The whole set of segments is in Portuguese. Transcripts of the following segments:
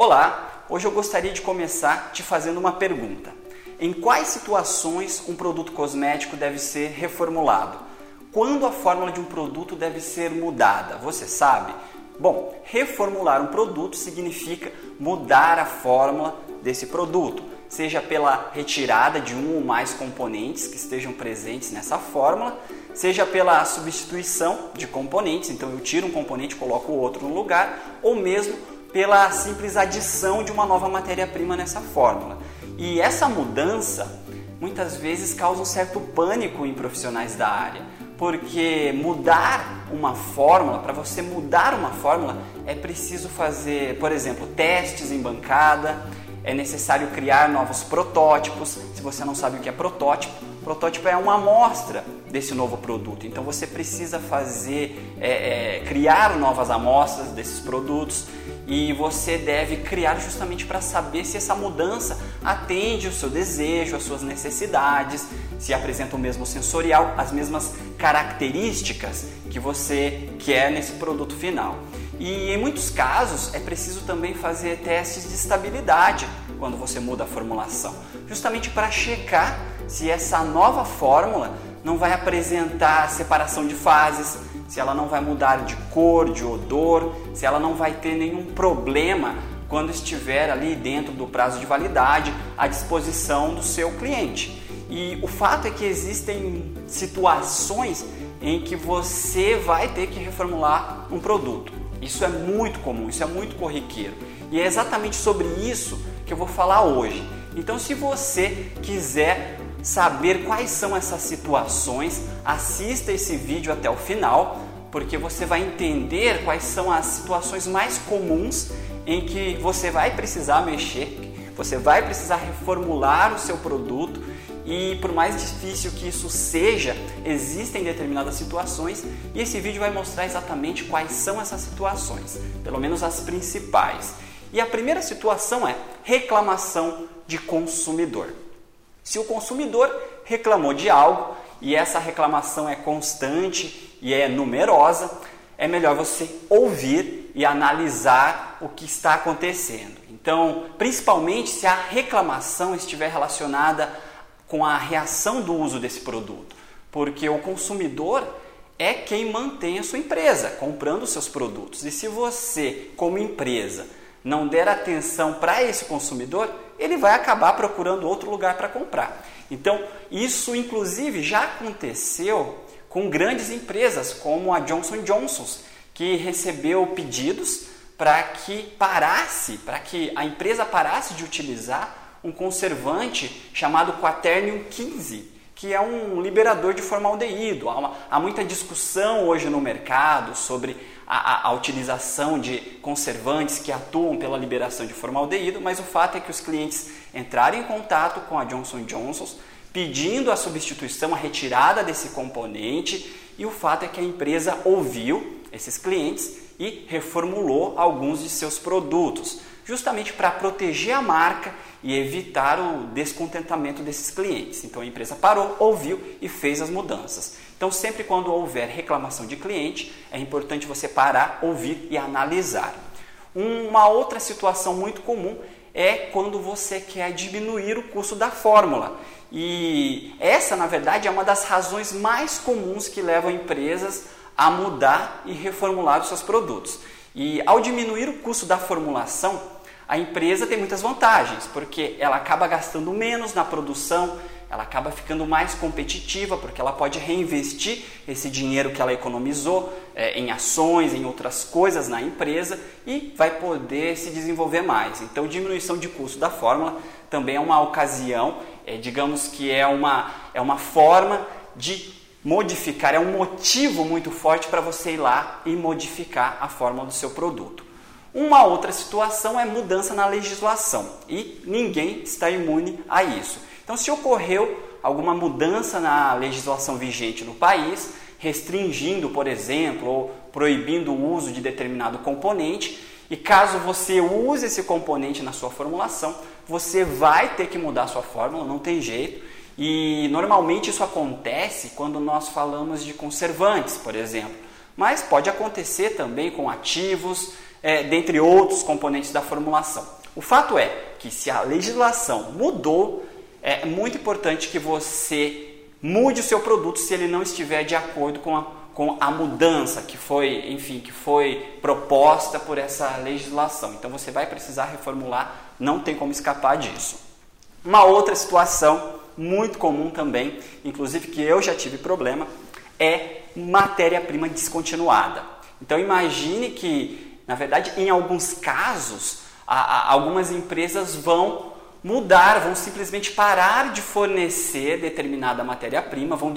Olá, hoje eu gostaria de começar te fazendo uma pergunta. Em quais situações um produto cosmético deve ser reformulado? Quando a fórmula de um produto deve ser mudada? Você sabe? Bom, reformular um produto significa mudar a fórmula desse produto, seja pela retirada de um ou mais componentes que estejam presentes nessa fórmula, seja pela substituição de componentes, então eu tiro um componente e coloco o outro no lugar, ou mesmo pela simples adição de uma nova matéria-prima nessa fórmula. E essa mudança muitas vezes causa um certo pânico em profissionais da área, porque mudar uma fórmula, para você mudar uma fórmula, é preciso fazer, por exemplo, testes em bancada, é necessário criar novos protótipos. Se você não sabe o que é protótipo, protótipo é uma amostra desse novo produto. Então você precisa fazer, é, é, criar novas amostras desses produtos e você deve criar justamente para saber se essa mudança atende o seu desejo, as suas necessidades, se apresenta o mesmo sensorial, as mesmas características que você quer nesse produto final. E em muitos casos é preciso também fazer testes de estabilidade quando você muda a formulação, justamente para checar se essa nova fórmula não vai apresentar separação de fases, se ela não vai mudar de cor, de odor, se ela não vai ter nenhum problema quando estiver ali dentro do prazo de validade à disposição do seu cliente. E o fato é que existem situações em que você vai ter que reformular um produto. Isso é muito comum, isso é muito corriqueiro. E é exatamente sobre isso que eu vou falar hoje. Então, se você quiser saber quais são essas situações, assista esse vídeo até o final, porque você vai entender quais são as situações mais comuns em que você vai precisar mexer, você vai precisar reformular o seu produto e por mais difícil que isso seja, existem determinadas situações e esse vídeo vai mostrar exatamente quais são essas situações, pelo menos as principais. E a primeira situação é reclamação de consumidor. Se o consumidor reclamou de algo e essa reclamação é constante e é numerosa, é melhor você ouvir e analisar o que está acontecendo. Então, principalmente se a reclamação estiver relacionada com a reação do uso desse produto, porque o consumidor é quem mantém a sua empresa comprando seus produtos. E se você, como empresa, não der atenção para esse consumidor, ele vai acabar procurando outro lugar para comprar. Então, isso inclusive já aconteceu com grandes empresas como a Johnson Johnson, que recebeu pedidos para que parasse, para que a empresa parasse de utilizar um conservante chamado Quaternium 15, que é um liberador de formaldeído. Há, uma, há muita discussão hoje no mercado sobre a, a, a, utilização de conservantes que atuam pela liberação de formaldeído, mas o fato é que os clientes entraram em contato com a Johnson Johnson pedindo a substituição, a retirada desse componente, e o fato é que a empresa ouviu esses clientes e reformulou alguns de seus produtos, justamente para proteger a marca e evitar o descontentamento desses clientes. Então a empresa parou, ouviu e fez as mudanças. Então, sempre quando houver reclamação de cliente, é importante você parar, ouvir e analisar. Uma outra situação muito comum é quando você quer diminuir o custo da fórmula. E essa, na verdade, é uma das razões mais comuns que levam empresas a mudar e reformular os seus produtos. E ao diminuir o custo da formulação, a empresa tem muitas vantagens, porque ela acaba gastando menos na produção, ela acaba ficando mais competitiva porque ela pode reinvestir esse dinheiro que ela economizou é, em ações, em outras coisas na empresa e vai poder se desenvolver mais. Então, diminuição de custo da fórmula também é uma ocasião, é, digamos que é uma, é uma forma de modificar, é um motivo muito forte para você ir lá e modificar a fórmula do seu produto. Uma outra situação é mudança na legislação e ninguém está imune a isso. Então, se ocorreu alguma mudança na legislação vigente no país, restringindo, por exemplo, ou proibindo o uso de determinado componente, e caso você use esse componente na sua formulação, você vai ter que mudar sua fórmula, não tem jeito. E normalmente isso acontece quando nós falamos de conservantes, por exemplo. Mas pode acontecer também com ativos, é, dentre outros componentes da formulação. O fato é que se a legislação mudou, é muito importante que você mude o seu produto se ele não estiver de acordo com a, com a mudança que foi, enfim, que foi proposta por essa legislação. Então você vai precisar reformular, não tem como escapar disso. Uma outra situação muito comum também, inclusive que eu já tive problema, é matéria-prima descontinuada. Então imagine que, na verdade, em alguns casos, a, a, algumas empresas vão mudar, vão simplesmente parar de fornecer determinada matéria-prima, vão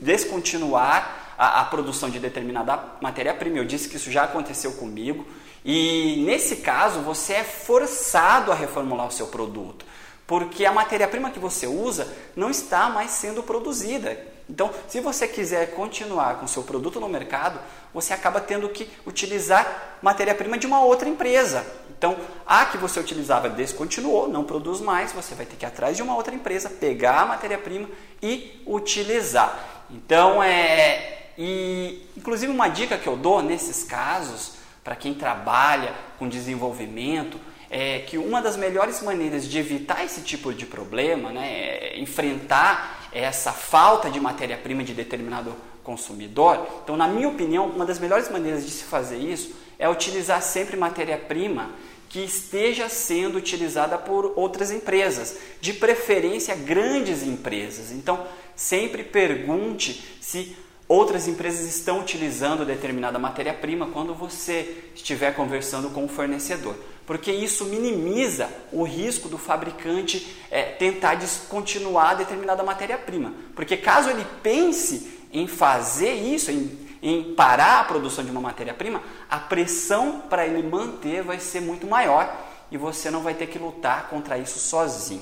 descontinuar a, a produção de determinada matéria-prima. Eu disse que isso já aconteceu comigo. E nesse caso, você é forçado a reformular o seu produto, porque a matéria-prima que você usa não está mais sendo produzida. Então, se você quiser continuar com seu produto no mercado, você acaba tendo que utilizar matéria-prima de uma outra empresa. Então, a que você utilizava descontinuou, não produz mais, você vai ter que ir atrás de uma outra empresa, pegar a matéria-prima e utilizar. Então, é. E, inclusive, uma dica que eu dou nesses casos, para quem trabalha com desenvolvimento, é que uma das melhores maneiras de evitar esse tipo de problema, né, é enfrentar essa falta de matéria-prima de determinado consumidor. Então, na minha opinião, uma das melhores maneiras de se fazer isso é utilizar sempre matéria-prima que esteja sendo utilizada por outras empresas, de preferência grandes empresas. Então, sempre pergunte se outras empresas estão utilizando determinada matéria-prima quando você estiver conversando com o fornecedor, porque isso minimiza o risco do fabricante é, tentar descontinuar determinada matéria-prima. Porque caso ele pense em fazer isso, em em parar a produção de uma matéria-prima, a pressão para ele manter vai ser muito maior e você não vai ter que lutar contra isso sozinho.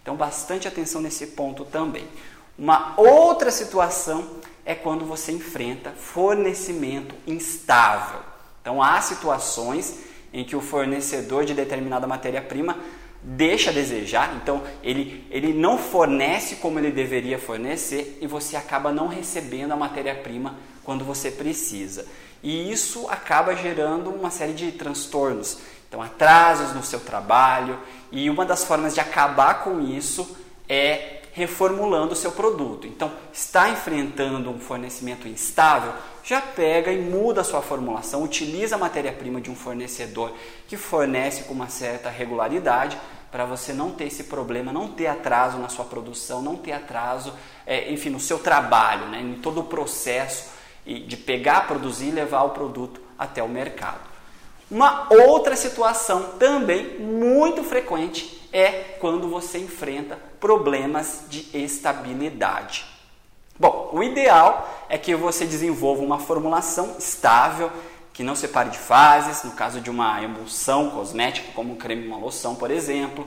Então, bastante atenção nesse ponto também. Uma outra situação é quando você enfrenta fornecimento instável. Então, há situações em que o fornecedor de determinada matéria-prima deixa a desejar, então ele, ele não fornece como ele deveria fornecer e você acaba não recebendo a matéria-prima quando você precisa. E isso acaba gerando uma série de transtornos, então atrasos no seu trabalho, e uma das formas de acabar com isso é reformulando o seu produto. Então, está enfrentando um fornecimento instável, já pega e muda a sua formulação, utiliza a matéria-prima de um fornecedor que fornece com uma certa regularidade para você não ter esse problema, não ter atraso na sua produção, não ter atraso, é, enfim, no seu trabalho, né, em todo o processo de pegar, produzir e levar o produto até o mercado. Uma outra situação também muito frequente é quando você enfrenta problemas de estabilidade. Bom, o ideal é que você desenvolva uma formulação estável, que não separe de fases, no caso de uma emulsão cosmética, como um creme, uma loção, por exemplo.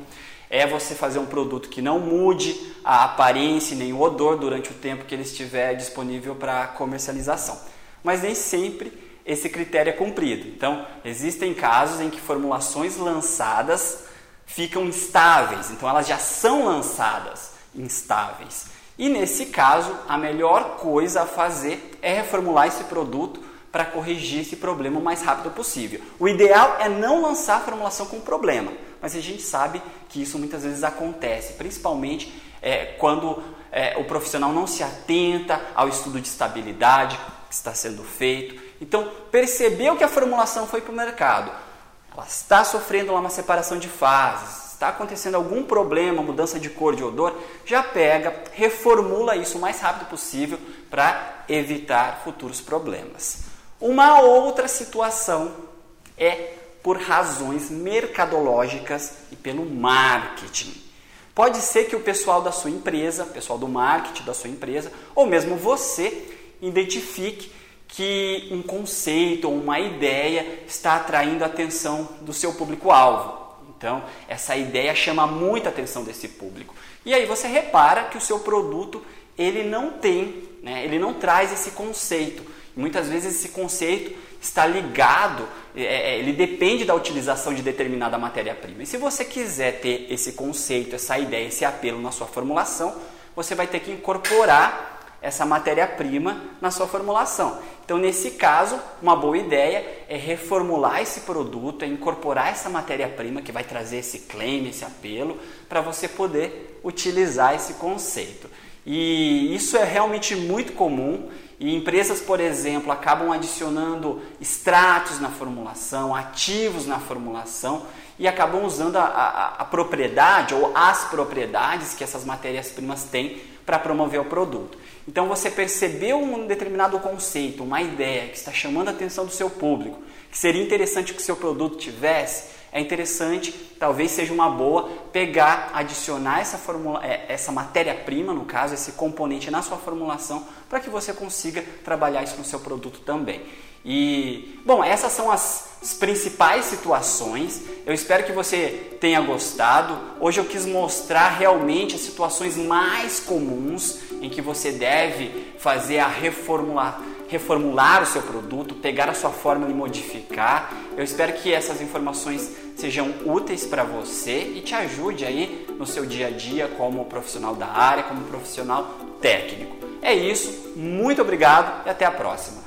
É você fazer um produto que não mude a aparência nem o odor durante o tempo que ele estiver disponível para comercialização. Mas nem sempre esse critério é cumprido. Então, existem casos em que formulações lançadas ficam instáveis, então elas já são lançadas instáveis. E nesse caso, a melhor coisa a fazer é reformular esse produto para corrigir esse problema o mais rápido possível. O ideal é não lançar a formulação com problema, mas a gente sabe que isso muitas vezes acontece, principalmente é, quando é, o profissional não se atenta ao estudo de estabilidade que está sendo feito. Então, percebeu que a formulação foi para o mercado, ela está sofrendo uma separação de fases, está acontecendo algum problema, mudança de cor, de odor, já pega, reformula isso o mais rápido possível para evitar futuros problemas. Uma outra situação é por razões mercadológicas e pelo marketing. Pode ser que o pessoal da sua empresa, pessoal do marketing da sua empresa, ou mesmo você, identifique que um conceito ou uma ideia está atraindo a atenção do seu público-alvo. Então, essa ideia chama muita atenção desse público. E aí você repara que o seu produto ele não tem, né, ele não traz esse conceito. Muitas vezes esse conceito está ligado, é, é, ele depende da utilização de determinada matéria-prima. E se você quiser ter esse conceito, essa ideia, esse apelo na sua formulação, você vai ter que incorporar essa matéria-prima na sua formulação. Então, nesse caso, uma boa ideia é reformular esse produto, é incorporar essa matéria-prima que vai trazer esse claim, esse apelo, para você poder utilizar esse conceito. E isso é realmente muito comum e empresas, por exemplo, acabam adicionando extratos na formulação, ativos na formulação e acabam usando a, a, a propriedade ou as propriedades que essas matérias-primas têm para promover o produto. Então você percebeu um determinado conceito, uma ideia que está chamando a atenção do seu público, seria interessante que o seu produto tivesse, é interessante, talvez seja uma boa, pegar, adicionar essa, formula, é, essa matéria-prima, no caso, esse componente na sua formulação, para que você consiga trabalhar isso no seu produto também. E, bom, essas são as, as principais situações. Eu espero que você tenha gostado. Hoje eu quis mostrar realmente as situações mais comuns em que você deve fazer a reformular, reformular o seu produto, pegar a sua fórmula e modificar. Eu espero que essas informações sejam úteis para você e te ajude aí no seu dia a dia como profissional da área, como profissional técnico. É isso, muito obrigado e até a próxima.